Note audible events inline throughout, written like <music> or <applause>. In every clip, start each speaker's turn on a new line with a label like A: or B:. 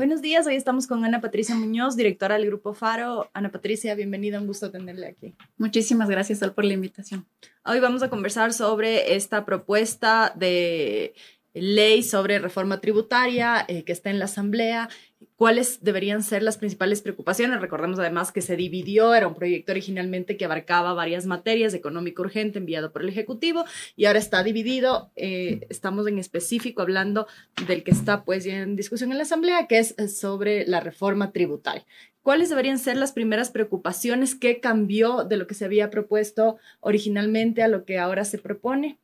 A: Buenos días, hoy estamos con Ana Patricia Muñoz, directora del Grupo Faro. Ana Patricia, bienvenida, un gusto tenerle aquí.
B: Muchísimas gracias, Sol, por la invitación.
A: Hoy vamos a conversar sobre esta propuesta de ley sobre reforma tributaria eh, que está en la Asamblea cuáles deberían ser las principales preocupaciones. Recordemos además que se dividió, era un proyecto originalmente que abarcaba varias materias, económico urgente enviado por el Ejecutivo y ahora está dividido. Eh, estamos en específico hablando del que está pues ya en discusión en la Asamblea, que es sobre la reforma tributaria. ¿Cuáles deberían ser las primeras preocupaciones? ¿Qué cambió de lo que se había propuesto originalmente a lo que ahora se propone?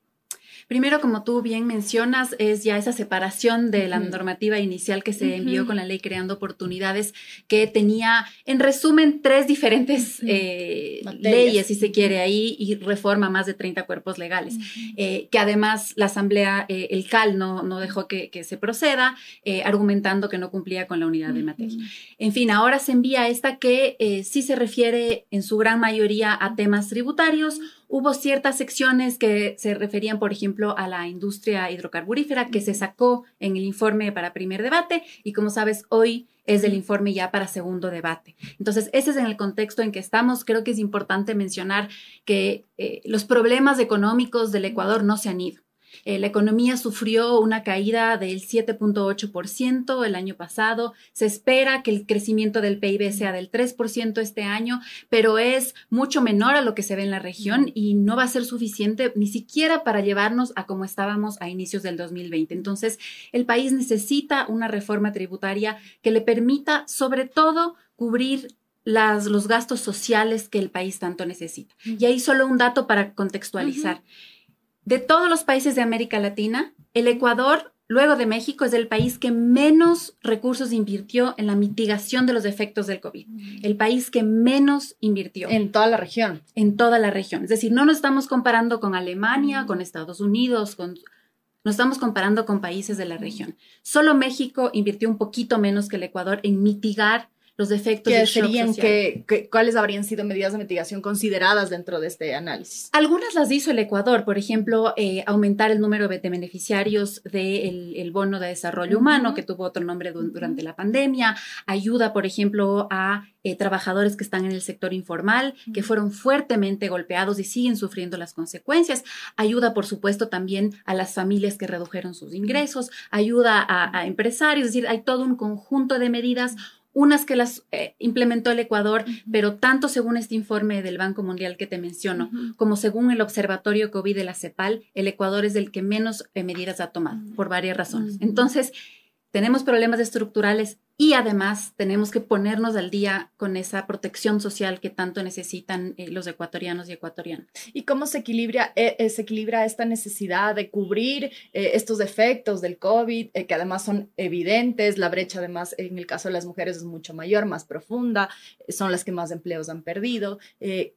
B: Primero, como tú bien mencionas, es ya esa separación de la normativa inicial que se envió con la ley creando oportunidades, que tenía, en resumen, tres diferentes eh, leyes, si se quiere, ahí, y reforma más de 30 cuerpos legales, eh, que además la Asamblea, eh, el CAL, no, no dejó que, que se proceda, argumentando que no cumplía con la unidad de materia. En fin, ahora se envía esta que sí se refiere en su gran mayoría a temas tributarios, Hubo ciertas secciones que se referían, por ejemplo, a la industria hidrocarburífera que se sacó en el informe para primer debate y como sabes, hoy es el informe ya para segundo debate. Entonces, ese es en el contexto en que estamos. Creo que es importante mencionar que eh, los problemas económicos del Ecuador no se han ido. Eh, la economía sufrió una caída del 7.8% el año pasado. Se espera que el crecimiento del PIB sea del 3% este año, pero es mucho menor a lo que se ve en la región y no va a ser suficiente ni siquiera para llevarnos a como estábamos a inicios del 2020. Entonces, el país necesita una reforma tributaria que le permita, sobre todo, cubrir los gastos sociales que el país tanto necesita. Y ahí solo un dato para contextualizar. De todos los países de América Latina, el Ecuador, luego de México, es el país que menos recursos invirtió en la mitigación de los efectos del COVID. El país que menos invirtió.
A: En toda la región.
B: En toda la región. Es decir, no nos estamos comparando con Alemania, con Estados Unidos, con... Nos estamos comparando con países de la región. Solo México invirtió un poquito menos que el Ecuador en mitigar los efectos
A: ¿Qué serían que, cuáles habrían sido medidas de mitigación consideradas dentro de este análisis?
B: Algunas las hizo el Ecuador, por ejemplo, eh, aumentar el número de beneficiarios del bono de desarrollo humano, que tuvo otro nombre durante la pandemia, ayuda, por ejemplo, a eh, trabajadores que están en el sector informal, que fueron fuertemente golpeados y siguen sufriendo las consecuencias. Ayuda, por supuesto, también a las familias que redujeron sus ingresos, ayuda a, a empresarios, es decir, hay todo un conjunto de medidas unas que las eh, implementó el Ecuador, pero tanto según este informe del Banco Mundial que te menciono, como según el Observatorio COVID de la CEPAL, el Ecuador es el que menos eh, medidas ha tomado, por varias razones. Entonces, tenemos problemas estructurales y además tenemos que ponernos al día con esa protección social que tanto necesitan eh, los ecuatorianos y ecuatorianas.
A: ¿Y cómo se equilibra, eh, eh, se equilibra esta necesidad de cubrir estos efectos del COVID, que además son evidentes? La brecha además en el caso de las mujeres es mucho mayor, más profunda, son las que más empleos han perdido,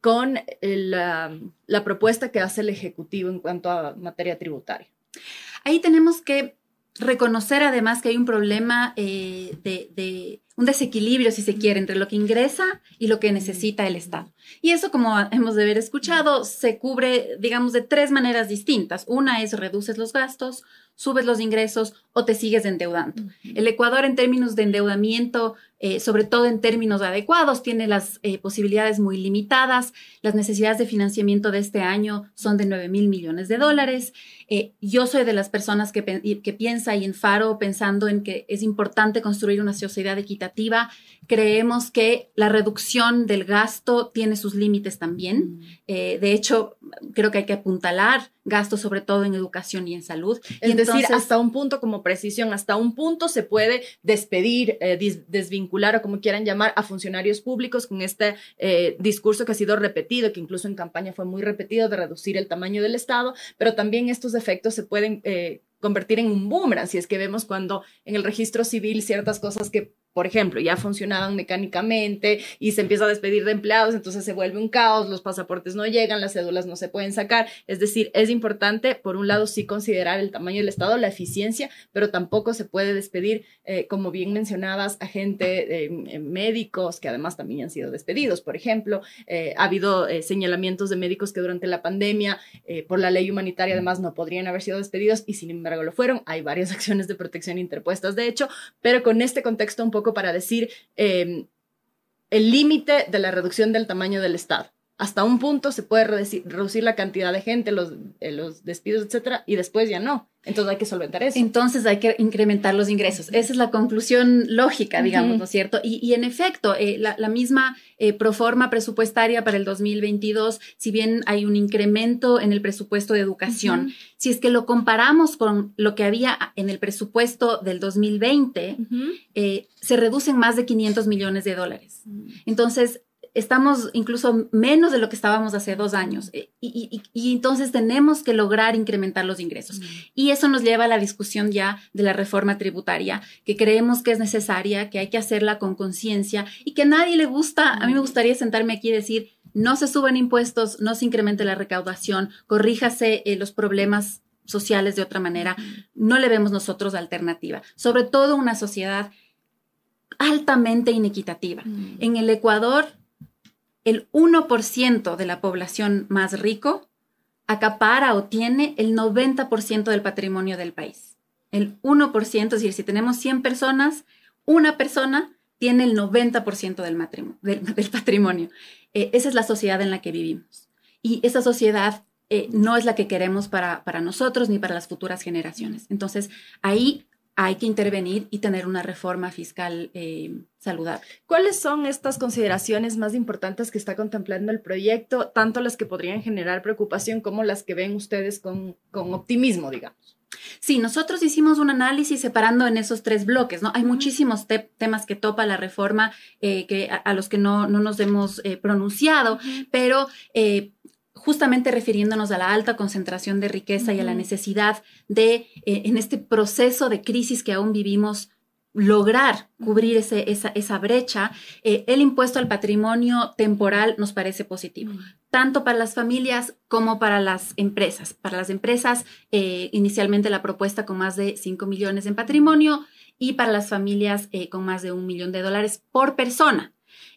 A: con la, la propuesta que hace el Ejecutivo en cuanto a materia tributaria.
B: Ahí tenemos que reconocer además que hay un problema eh, de, un desequilibrio, si se quiere, entre lo que ingresa y lo que necesita el Estado. Y eso, como hemos de haber escuchado, se cubre, digamos, de tres maneras distintas. Una es reduces los gastos, subes los ingresos o te sigues endeudando. El Ecuador en términos de endeudamiento, eh, sobre todo en términos adecuados, tiene las eh, posibilidades muy limitadas. Las necesidades de financiamiento de este año son de 9 mil millones de dólares. Eh, yo soy de las personas que, que piensa y en Faro pensando en que es importante construir una sociedad equitativa. Creemos que la reducción del gasto tiene sus límites también. de hecho, creo que hay que apuntalar gastos sobre todo en educación y en salud.
A: Es decir, hasta un punto como precisión, hasta un punto se puede despedir, desvincular o como quieran llamar a funcionarios públicos con este discurso que ha sido repetido, que incluso en campaña fue muy repetido, de reducir el tamaño del Estado, pero también estos efectos se pueden eh, convertir en un boomerang, si es que vemos cuando en el registro civil ciertas cosas que por ejemplo, ya funcionaban mecánicamente y se empieza a despedir de empleados, entonces se vuelve un caos, los pasaportes no llegan, las cédulas no se pueden sacar. Es decir, es importante, por un lado, sí considerar el tamaño del Estado, la eficiencia, pero tampoco se puede despedir, eh, como bien mencionabas, a gente, eh, médicos que además también han sido despedidos. Por ejemplo, eh, ha habido señalamientos de médicos que durante la pandemia, por la ley humanitaria, además no podrían haber sido despedidos y sin embargo lo fueron. Hay varias <laughs> acciones de protección interpuestas, de hecho, pero con este contexto un poco para decir em, el límite de la reducción del tamaño del Estado. Hasta un punto se puede reducir, la cantidad de gente, los, eh, los despidos, etcétera, y después ya no. Entonces hay que solventar eso.
B: Entonces hay que incrementar los ingresos. Esa es la conclusión lógica, digamos, ¿no es cierto? Y, en efecto, eh, la, misma eh, proforma presupuestaria para el 2022, si bien hay un incremento en el presupuesto de educación, si es que lo comparamos con lo que había en el presupuesto del 2020, eh, se reducen más de 500 millones de dólares. Entonces, estamos incluso menos de lo que estábamos hace dos años eh, y, entonces tenemos que lograr incrementar los ingresos. Y eso nos lleva a la discusión ya de la reforma tributaria, que creemos que es necesaria, que hay que hacerla con conciencia y que a nadie le gusta. A mí me gustaría sentarme aquí y decir, no se suben impuestos, no se incremente la recaudación, corríjase eh, los problemas sociales de otra manera. No le vemos nosotros alternativa, sobre todo una sociedad altamente inequitativa. En el Ecuador el 1% de la población más rico acapara o tiene el 90% del patrimonio del país. El 1%, es decir, si tenemos 100 personas, una persona tiene el 90% del, <laughs> del, patrimonio. Eh, esa es la sociedad en la que vivimos. Y esa sociedad eh, no es la que queremos para, para nosotros ni para las futuras generaciones. Entonces, ahí hay que intervenir y tener una reforma fiscal eh, saludable.
A: ¿Cuáles son estas consideraciones más importantes que está contemplando el proyecto, tanto las que podrían generar preocupación como las que ven ustedes con, optimismo, digamos?
B: Sí, nosotros hicimos un análisis separando en esos tres bloques, ¿no? Hay muchísimos temas que topa la reforma eh, que, a, los que no, nos hemos eh, pronunciado, pero justamente refiriéndonos a la alta concentración de riqueza y a la necesidad de, eh, en este proceso de crisis que aún vivimos, lograr cubrir ese, esa, esa, brecha, eh, el impuesto al patrimonio temporal nos parece positivo, tanto para las familias como para las empresas. Para las empresas, eh, inicialmente la propuesta con más de 5 millones en patrimonio y para las familias con más de un millón de dólares por persona.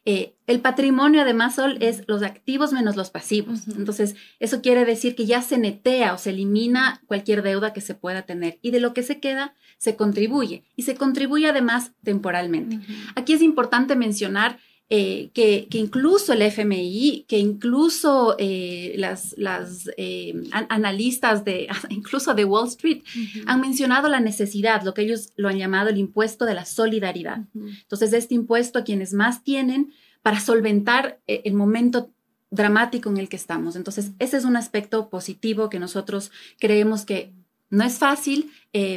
B: Eh, el patrimonio, además, Sol, es los activos menos los pasivos. Entonces, eso quiere decir que ya se netea o se elimina cualquier deuda que se pueda tener y de lo que se queda se contribuye y se contribuye además temporalmente. Aquí es importante mencionar eh, que, incluso el FMI, que incluso eh, las, las eh, analistas de, <laughs> incluso de Wall Street, han mencionado la necesidad, lo que ellos lo han llamado el impuesto de la solidaridad. Entonces, este impuesto a quienes más tienen para solventar el momento dramático en el que estamos. Entonces, ese es un aspecto positivo que nosotros creemos que no es fácil,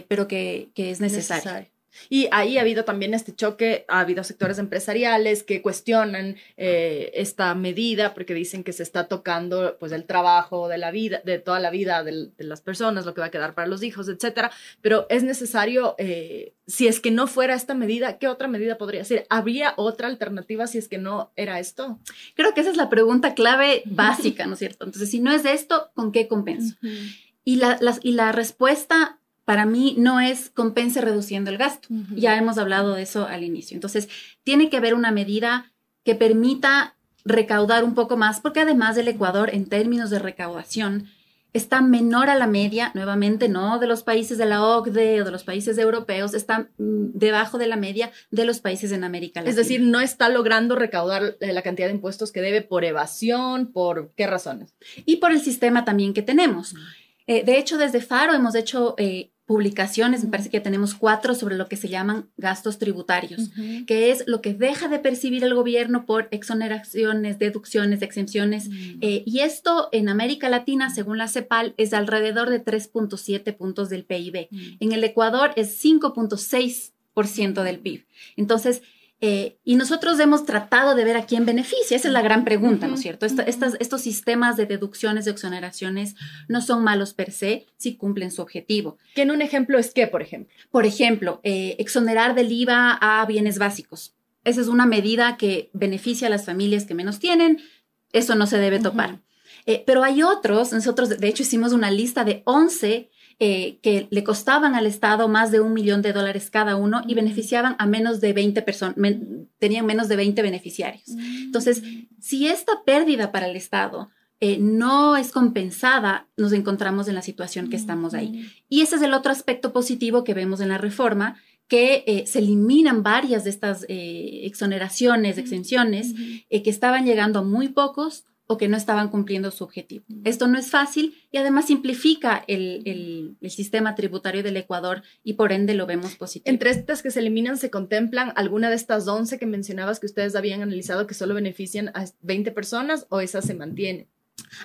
B: pero que, es necesario.
A: Y ahí ha habido también este choque, ha habido sectores empresariales que cuestionan eh, esta medida porque dicen que se está tocando pues el trabajo de la vida, de toda la vida de, las personas, lo que va a quedar para los hijos, etcétera. Pero es necesario, eh, si es que no fuera esta medida, ¿qué otra medida podría ser? ¿Habría otra alternativa si es que no era esto?
B: Creo que esa es la pregunta clave básica, ¿no es cierto? Entonces, si no es esto, ¿con qué compenso? y, la, y la respuesta para mí no es compense reduciendo el gasto. Ya hemos hablado de eso al inicio. Entonces, tiene que haber una medida que permita recaudar un poco más, porque además del Ecuador, en términos de recaudación, está menor a la media, nuevamente, no de los países de la OCDE o de los países europeos, está mm, debajo de la media de los países en América Latina.
A: Es decir, no está logrando recaudar eh, la cantidad de impuestos que debe por evasión, por qué razones.
B: Y por el sistema también que tenemos. Eh, de hecho, desde Faro hemos hecho eh, publicaciones, me parece que tenemos cuatro sobre lo que se llaman gastos tributarios, que es lo que deja de percibir el gobierno por exoneraciones, deducciones, exenciones. Mm. Eh, y esto en América Latina, según la CEPAL, es alrededor de 3.7 puntos del PIB. En el Ecuador es 5.6% del PIB. Entonces, Eh, y nosotros hemos tratado de ver a quién beneficia. Esa es la gran pregunta, ¿no es cierto? estos sistemas de deducciones, de exoneraciones, no son malos per se si cumplen su objetivo.
A: ¿Que en un ejemplo es qué, por ejemplo?
B: Por ejemplo, eh, exonerar del IVA a bienes básicos. Esa es una medida que beneficia a las familias que menos tienen. Eso no se debe topar. Eh, pero hay otros, nosotros de hecho hicimos una lista de 11 eh, que le costaban al Estado más de un millón de dólares cada uno y beneficiaban a menos de 20 personas, tenían menos de 20 beneficiarios. Entonces, si esta pérdida para el Estado eh, no es compensada, nos encontramos en la situación que estamos ahí. Y ese es el otro aspecto positivo que vemos en la reforma, que eh, se eliminan varias de estas exoneraciones, exenciones, que estaban llegando a muy pocos o que no estaban cumpliendo su objetivo. Esto no es fácil y además simplifica el, sistema tributario del Ecuador y por ende lo vemos positivo.
A: Entre estas que se eliminan, ¿se contemplan alguna de estas 11 que mencionabas que ustedes habían analizado que solo benefician a 20 personas o esa se mantiene?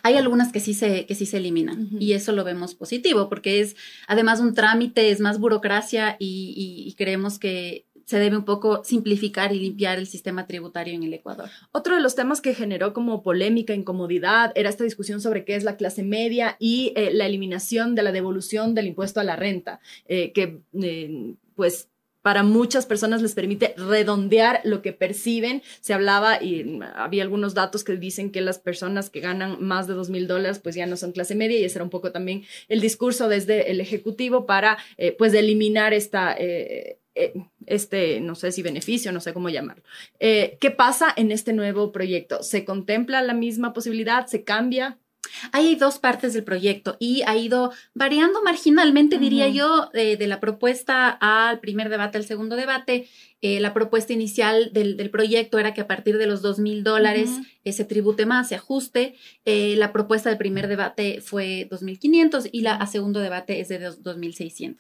B: Hay algunas que sí se, que sí se eliminan y eso lo vemos positivo porque es además un trámite, es más burocracia y creemos que se debe un poco simplificar y limpiar el sistema tributario en el Ecuador.
A: Otro de los temas que generó como polémica, incomodidad, era esta discusión sobre qué es la clase media y eh, la eliminación de la devolución del impuesto a la renta, eh, que eh, pues para muchas personas les permite redondear lo que perciben. Se hablaba y había algunos datos que dicen que las personas que ganan más de dos mil dólares pues ya no son clase media y ese era un poco también el discurso desde el Ejecutivo para pues eliminar esta, este, no sé si beneficio, no sé cómo llamarlo. Eh, ¿Qué pasa en este nuevo proyecto? ¿Se contempla la misma posibilidad? ¿Se cambia?
B: Hay dos partes del proyecto y ha ido variando marginalmente, diría yo, de, la propuesta al primer debate al segundo debate. Eh, la propuesta inicial del, proyecto era que a partir de los dos mil dólares se tribute más, se ajuste. la propuesta del primer debate fue 2.500 y la a segundo debate es de 2.600.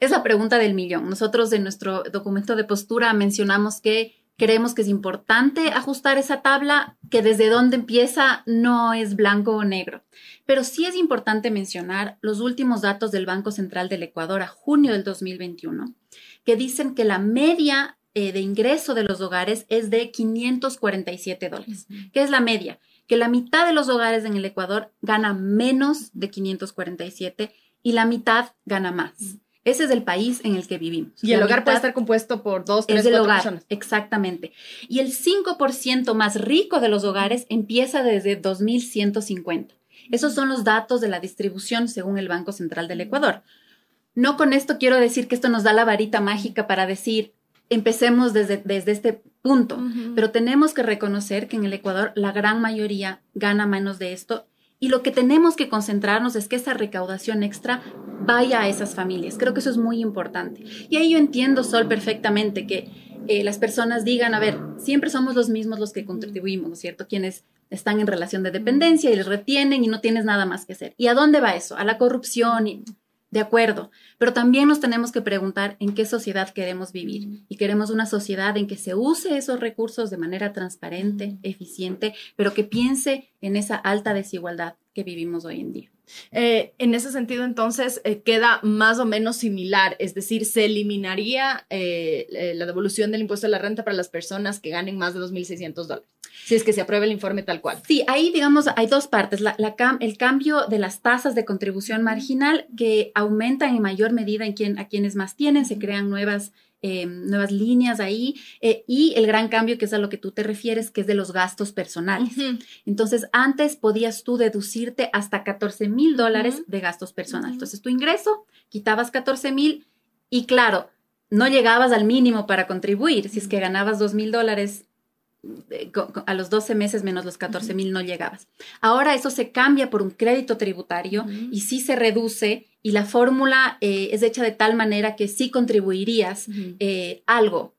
B: Es la pregunta del millón. Nosotros en nuestro documento de postura mencionamos que creemos que es importante ajustar esa tabla, que desde dónde empieza no es blanco o negro. Pero sí es importante mencionar los últimos datos del Banco Central del Ecuador a junio del 2021, que dicen que la media eh, de ingreso de los hogares es de 547 dólares, que es la media, que la mitad de los hogares en el Ecuador gana menos de 547 y la mitad gana más. Ese es el país en el que vivimos.
A: Y el hogar puede estar compuesto por dos, tres, es cuatro hogar,
B: Exactamente. Y el 5% más rico de los hogares empieza desde 2150. Esos son los datos de la distribución según el Banco Central del Ecuador. No con esto quiero decir que esto nos da la varita mágica para decir, empecemos desde, desde este punto, pero tenemos que reconocer que en el Ecuador la gran mayoría gana menos de esto y lo que tenemos que concentrarnos es que esa recaudación extra vaya a esas familias. Creo que eso es muy importante. Y ahí yo entiendo, Sol, perfectamente que eh, las personas digan, a ver, siempre somos los mismos los que contribuimos, ¿no es cierto? Quienes están en relación de dependencia y les retienen y no tienes nada más que hacer. ¿Y a dónde va eso? A la corrupción y de acuerdo, pero también nos tenemos que preguntar en qué sociedad queremos vivir. Y queremos una sociedad en que se use esos recursos de manera transparente, eficiente, pero que piense en esa alta desigualdad que vivimos hoy en día.
A: Eh, en ese sentido, entonces, eh, queda más o menos similar, es decir, se eliminaría eh, la devolución del impuesto a la renta para las personas que ganen más de 2.600 dólares. Si es que se aprueba el informe tal cual.
B: Sí, ahí digamos hay dos partes. el cambio de las tasas de contribución marginal que aumentan en mayor medida en quien, a quienes más tienen, se crean nuevas, eh, nuevas líneas ahí eh, y el gran cambio que es a lo que tú te refieres, que es de los gastos personales. Entonces, antes podías tú deducirte hasta 14 mil dólares de gastos personales. Entonces, tu ingreso, quitabas 14 mil y claro, no llegabas al mínimo para contribuir. Si es que ganabas 2 mil dólares a los 12 meses menos los 14 mil no llegabas. Ahora eso se cambia por un crédito tributario y sí se reduce y la fórmula eh, es hecha de tal manera que sí contribuirías eh, algo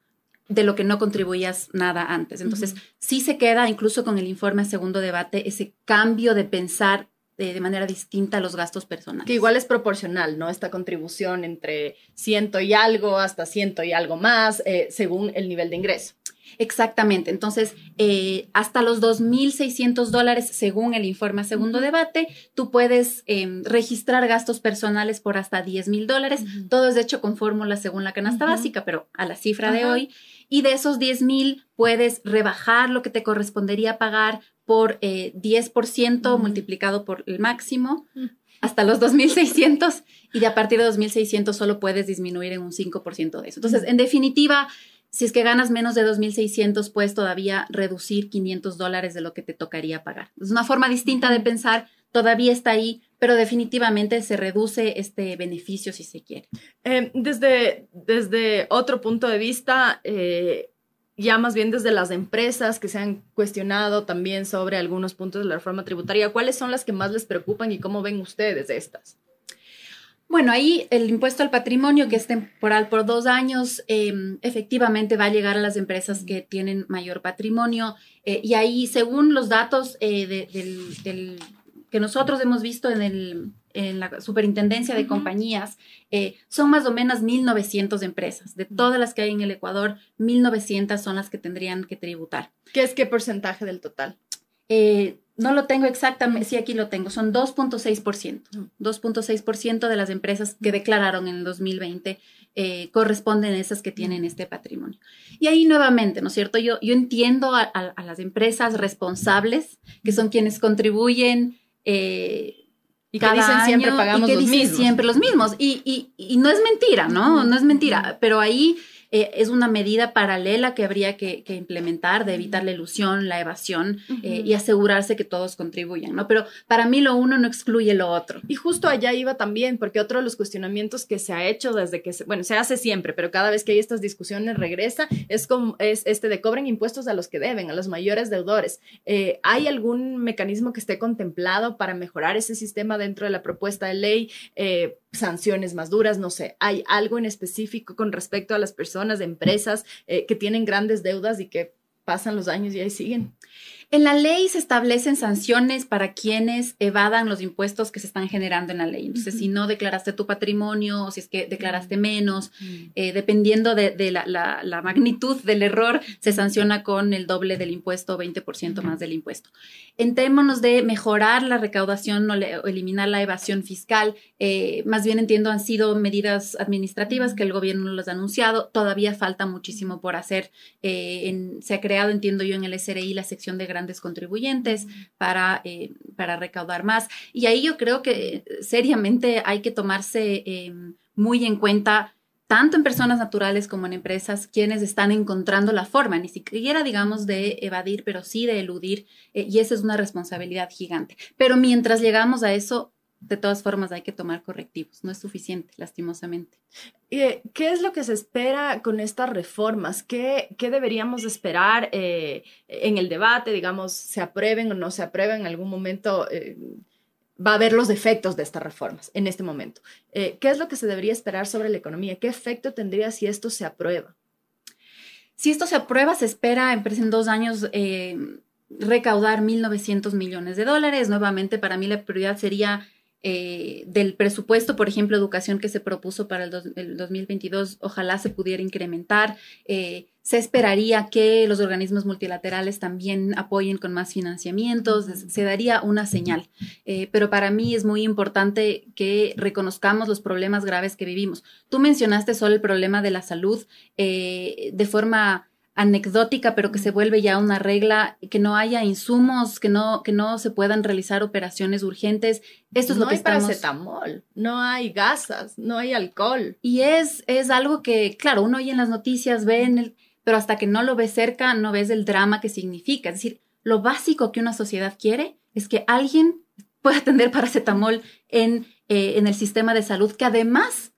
B: de lo que no contribuías nada antes. Entonces, sí se queda, incluso con el informe a segundo debate, ese cambio de pensar de, manera distinta a los gastos personales.
A: Que igual es proporcional, ¿no? Esta contribución entre ciento y algo hasta ciento y algo más, eh, según el nivel de ingreso.
B: Exactamente. Entonces, eh, hasta los 2.600 dólares, según el informe a segundo debate, tú puedes em, registrar gastos personales por hasta 10.000 dólares. Todo es hecho con fórmulas según la canasta básica, pero a la cifra de hoy. y de esos 10 mil puedes rebajar lo que te correspondería pagar por 10% multiplicado por el máximo hasta los 2.600 y de a partir de 2.600 solo puedes disminuir en un 5% de eso. Entonces, en definitiva, si es que ganas menos de 2.600, puedes todavía reducir 500 dólares de lo que te tocaría pagar. Es una forma distinta de pensar, todavía está ahí, pero definitivamente se reduce este beneficio si se quiere.
A: Eh, desde, desde otro punto de vista, eh, ya más bien desde las empresas que se han cuestionado también sobre algunos puntos de la reforma tributaria, ¿cuáles son las que más les preocupan y cómo ven ustedes estas?
B: Bueno, ahí el impuesto al patrimonio, que es temporal por dos años, em, efectivamente va a llegar a las empresas que tienen mayor patrimonio. Eh, y ahí, según los datos eh, del, que nosotros hemos visto en el, en la superintendencia de compañías, eh, son más o menos 1.900 empresas. De todas las que hay en el Ecuador, 1.900 son las que tendrían que tributar.
A: ¿Qué es qué porcentaje del total?
B: Eh, no lo tengo exactamente, sí, aquí lo tengo, son 2.6%. 2.6% de las empresas que declararon en el 2020 eh, corresponden a esas que tienen este patrimonio. Y ahí nuevamente, ¿no es cierto? Yo, yo entiendo a, las empresas responsables, que son quienes contribuyen
A: y que dicen siempre pagamos y que dicen
B: siempre los mismos. Y, y, y, no es mentira, ¿no? No es mentira. Pero ahí eh, es una medida paralela que habría que, implementar de evitar la ilusión, la evasión eh, y asegurarse que todos contribuyan, ¿no? Pero para mí lo uno no excluye lo otro.
A: Y justo allá iba también, porque otro de los cuestionamientos que se ha hecho desde que, se, bueno, se hace siempre, pero cada vez que hay estas discusiones regresa, es, como, es este de cobren impuestos a los que deben, a los mayores deudores. Eh, ¿Hay algún mecanismo que esté contemplado para mejorar ese sistema dentro de la propuesta de ley? Sanciones más duras, no sé, ¿hay algo en específico con respecto a las personas, empresas eh, que tienen grandes deudas y que pasan los años y ahí siguen?
B: En la ley se establecen sanciones para quienes evadan los impuestos que se están generando en la ley. Entonces, si no declaraste tu patrimonio o si es que declaraste menos, eh, dependiendo de, la, magnitud del error, se sanciona con el doble del impuesto o 20% más del impuesto. En términos de mejorar la recaudación o, eliminar la evasión fiscal, eh, más bien entiendo han sido medidas administrativas que el gobierno los ha anunciado. Todavía falta muchísimo por hacer. Eh, se ha creado, entiendo yo, en el SRI la sección de grandes contribuyentes para, eh, para recaudar más. Y ahí yo creo que seriamente hay que tomarse em, muy en cuenta tanto en personas naturales como en empresas, quienes están encontrando la forma, ni siquiera digamos de evadir, pero sí de eludir, eh, y esa es una responsabilidad gigante. Pero mientras llegamos a eso, de todas formas hay que tomar correctivos, no es suficiente, lastimosamente.
A: Eh, ¿Qué es lo que se espera con estas reformas? ¿Qué, qué deberíamos esperar eh, en el debate? Digamos, se aprueben o no se aprueben en algún momento. Eh, va a haber los efectos de estas reformas en este momento. ¿Qué es lo que se debería esperar sobre la economía? ¿Qué efecto tendría si esto se aprueba?
B: Si esto se aprueba, se espera en, dos años recaudar 1.900 millones de dólares. Nuevamente, para mí la prioridad sería eh, del presupuesto, por ejemplo, educación que se propuso para el, 2022, ojalá se pudiera incrementar. Eh, se esperaría que los organismos multilaterales también apoyen con más financiamientos, se daría una señal. Eh, pero para mí es muy importante que reconozcamos los problemas graves que vivimos. Tú mencionaste solo el problema de la salud de forma anecdótica, pero que se vuelve ya una regla, que no haya insumos, que no, que no se puedan realizar operaciones urgentes. Esto es lo que
A: hay
B: estamos...
A: paracetamol, no hay gasas, no hay alcohol.
B: Y es, es algo que, claro, uno oye en las noticias, ve en el, pero hasta que no lo ves cerca, no ves el drama que significa. Es decir, lo básico que una sociedad quiere es que alguien pueda tener <laughs> paracetamol en, eh, en el sistema de salud, que además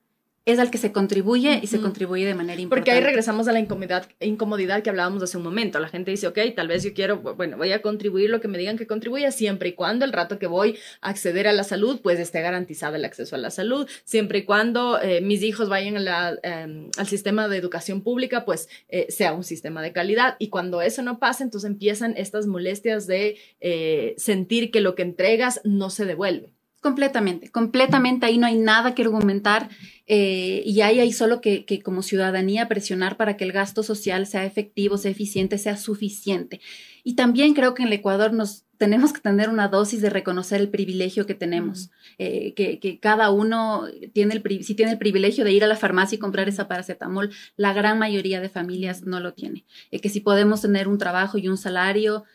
B: es al que se contribuye y se contribuye de manera importante.
A: Porque ahí regresamos a la incomodidad, incomodidad que hablábamos hace un momento. La gente dice, ok, tal vez yo quiero, bueno, voy a contribuir lo que me digan que contribuya siempre y cuando el rato que voy a acceder a la salud, pues esté garantizado el acceso a la salud, siempre y cuando eh, mis hijos vayan em, al sistema de educación pública, pues eh, sea un sistema de calidad. Y cuando eso no pasa, entonces empiezan estas molestias de eh, sentir que lo que entregas no se devuelve.
B: Completamente, completamente. Ahí no hay nada que argumentar eh, y ahí hay solo que, que, como ciudadanía presionar para que el gasto social sea efectivo, sea eficiente, sea suficiente. Y también creo que en el Ecuador nos tenemos que tener una dosis de reconocer el privilegio que tenemos, eh, que, que, cada uno tiene el, si tiene el privilegio de ir a la farmacia y comprar esa paracetamol, la gran mayoría de familias no lo tiene. Eh, que si podemos tener un trabajo y un salario,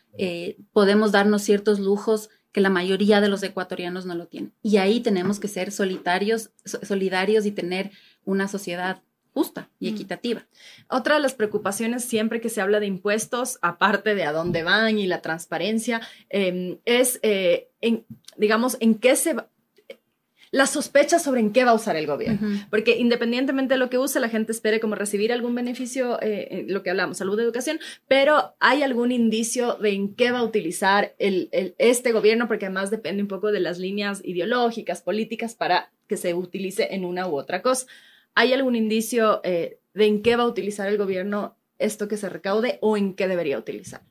B: podemos darnos ciertos lujos que la mayoría de los ecuatorianos no lo tienen. Y ahí tenemos que ser solitarios, solidarios y tener una sociedad justa y equitativa.
A: Otra de las preocupaciones siempre que se habla de impuestos, aparte de a dónde van y la transparencia, em, es, eh, en, digamos, en qué se la sospecha sobre en qué va a usar el gobierno. Porque independientemente de lo que use, la gente espere como recibir algún beneficio, eh, lo que hablamos, salud, educación, pero hay algún indicio de en qué va a utilizar el, este gobierno, porque además depende un poco de las líneas ideológicas, políticas, para que se utilice en una u otra cosa. ¿Hay algún indicio eh, de en qué va a utilizar el gobierno esto que se recaude o en qué debería utilizar?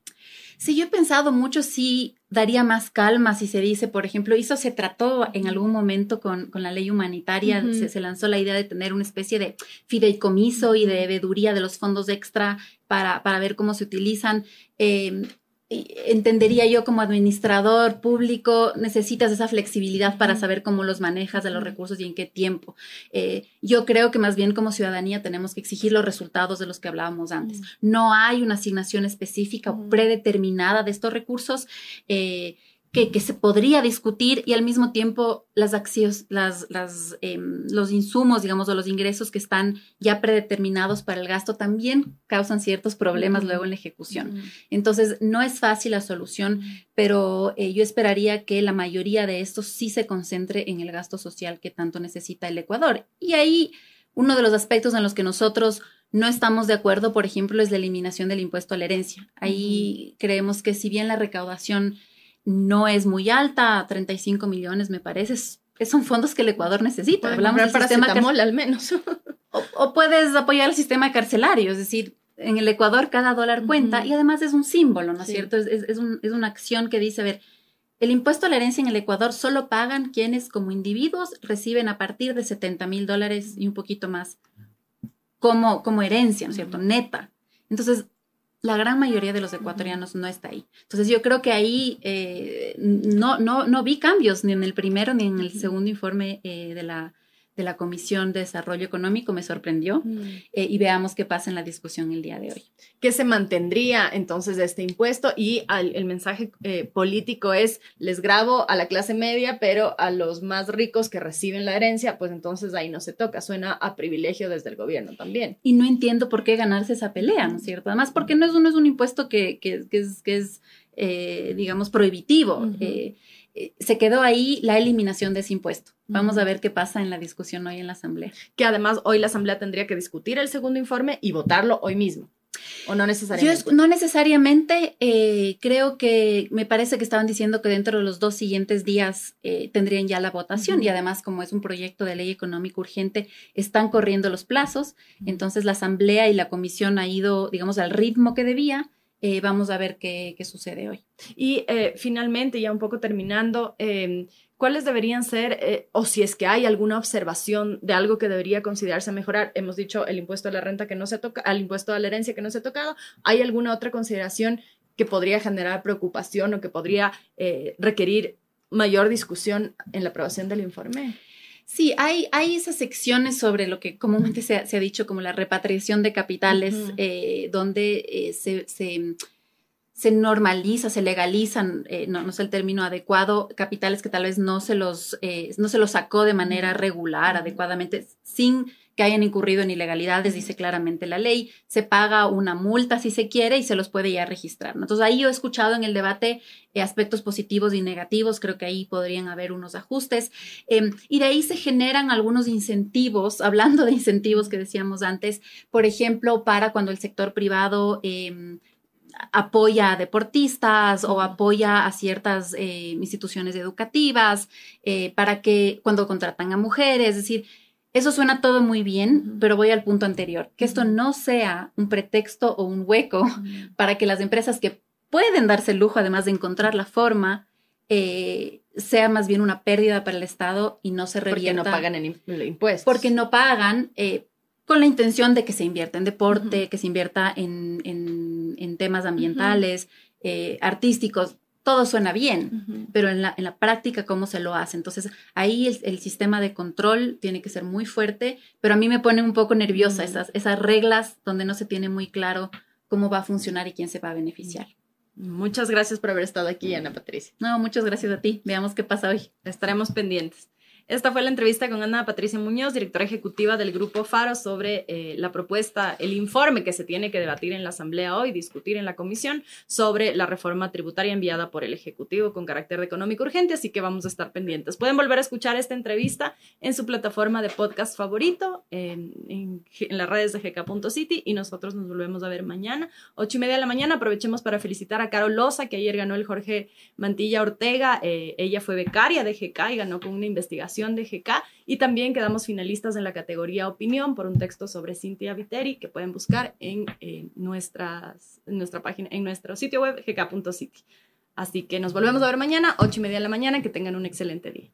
B: Sí, yo he pensado mucho si daría más calma si se dice, por ejemplo, eso se trató en algún momento con, con la ley humanitaria, se, se, lanzó la idea de tener una especie de fideicomiso y de veeduría de los fondos extra para, para ver cómo se utilizan. Eh, entendería yo como administrador público, necesitas esa flexibilidad para saber cómo los manejas de los recursos y en qué tiempo. Eh, yo creo que más bien como ciudadanía tenemos que exigir los resultados de los que hablábamos antes. No hay una asignación específica o predeterminada de estos recursos. Eh, que, se podría discutir y al mismo tiempo las acciones, las, las, em, los insumos, digamos, o los ingresos que están ya predeterminados para el gasto también causan ciertos problemas luego en la ejecución. Entonces, no es fácil la solución, pero eh, yo esperaría que la mayoría de estos sí se concentre en el gasto social que tanto necesita el Ecuador. Y ahí, uno de los aspectos en los que nosotros no estamos de acuerdo, por ejemplo, es la eliminación del impuesto a la herencia. Ahí creemos que si bien la recaudación no es muy alta, 35 millones me parece, son fondos que el Ecuador necesita.
A: Hablamos del sistema al menos. <laughs>
B: o, puedes apoyar el sistema carcelario, es decir, en el Ecuador cada dólar cuenta y además es un símbolo, ¿no es cierto? Es, una acción que dice, a ver, el impuesto a la herencia en el Ecuador solo pagan quienes como individuos reciben a partir de 70 mil dólares y un poquito más como, como herencia, ¿no es cierto? Neta. Entonces, la gran mayoría de los ecuatorianos no está ahí. Entonces yo creo que ahí eh, no, no, no vi cambios ni en el primero ni en el segundo informe eh, de la de la Comisión de Desarrollo Económico me sorprendió mm. eh, y veamos qué pasa en la discusión el día de hoy.
A: ¿Qué se mantendría entonces de este impuesto? Y el mensaje eh, político es, les grabo a la clase media, pero a los más ricos que reciben la herencia, pues entonces ahí no se toca, suena a privilegio desde el gobierno también.
B: Y no entiendo por qué ganarse esa pelea, ¿no es cierto? Además, porque no es, no es un impuesto que, que, es, que es eh, digamos, prohibitivo. Eh, se quedó ahí la eliminación de ese impuesto. Vamos a ver qué pasa en la discusión hoy en la Asamblea.
A: Que además hoy la Asamblea tendría que discutir el segundo informe y votarlo hoy mismo. ¿O no necesariamente?
B: Yo no necesariamente. Eh, creo que me parece que estaban diciendo que dentro de los dos siguientes días eh, tendrían ya la votación y además como es un proyecto de ley económica urgente, están corriendo los plazos. Entonces la Asamblea y la Comisión ha ido, digamos, al ritmo que debía eh, vamos a ver qué, sucede hoy.
A: Y eh, finalmente, ya un poco terminando, em, ¿cuáles deberían ser, eh, o si es que hay alguna observación de algo que debería considerarse mejorar? Hemos dicho el impuesto a la renta que no se toca, al impuesto a la herencia que no se ha tocado. ¿Hay alguna otra consideración que podría generar preocupación o que podría requerir mayor discusión en la aprobación del informe?
B: Sí, hay, hay esas secciones sobre lo que comúnmente se, ha dicho como la repatriación de capitales, eh, donde eh, se, se, normaliza, se legalizan, eh, no, no, es el término adecuado, capitales que tal vez no se los, no se los sacó de manera regular, adecuadamente, sin que hayan incurrido en ilegalidades, dice claramente la ley, se paga una multa si se quiere y se los puede ya registrar. Entonces ahí yo he escuchado en el debate eh, aspectos positivos y negativos, creo que ahí podrían haber unos ajustes em, y de ahí se generan algunos incentivos, <laughs> hablando de incentivos que decíamos antes, por ejemplo, para cuando el sector privado... Em, apoya a deportistas o apoya a ciertas eh, instituciones educativas, eh, para que cuando contratan a mujeres, es decir, eso suena todo muy bien, pero voy al punto anterior, que esto no sea un pretexto o un hueco para que las empresas que pueden darse el lujo, además de encontrar la forma, eh, sea más bien una pérdida para el Estado y no se revierta.
A: Porque no pagan el, impuesto.
B: Porque no pagan eh, con la intención de que se invierta en deporte, que se invierta en, en, temas ambientales, eh, artísticos. Todo suena bien, pero en la, en la, práctica, ¿cómo se lo hace? Entonces, ahí el, el, sistema de control tiene que ser muy fuerte, pero a mí me pone un poco nerviosa esas, esas reglas donde no se tiene muy claro cómo va a funcionar y quién se va a beneficiar.
A: Muchas gracias por haber estado aquí, Ana Patricia.
B: No, muchas gracias a ti. Veamos qué pasa hoy.
A: Estaremos pendientes. Esta fue la entrevista con Ana Patricia Muñoz, directora ejecutiva del Grupo Faro, sobre eh, la propuesta, el informe que se tiene que debatir en la Asamblea hoy, discutir en la Comisión sobre la reforma tributaria enviada por el Ejecutivo con carácter económico urgente, así que vamos a estar pendientes. Pueden volver a escuchar esta entrevista en su plataforma de podcast favorito, en, las redes de gk.city y nosotros nos volvemos a ver mañana, ocho y media de la mañana. Aprovechemos para felicitar a Carol Loza, que ayer ganó el Jorge Mantilla Ortega. Eh, ella fue becaria de GK y ganó con una investigación de GK y también quedamos finalistas en la categoría opinión por un texto sobre Cynthia Viteri que pueden buscar en, en nuestra página, en nuestro sitio web gk.city. Así que nos volvemos a ver mañana, ocho y media de la mañana, que tengan un excelente día.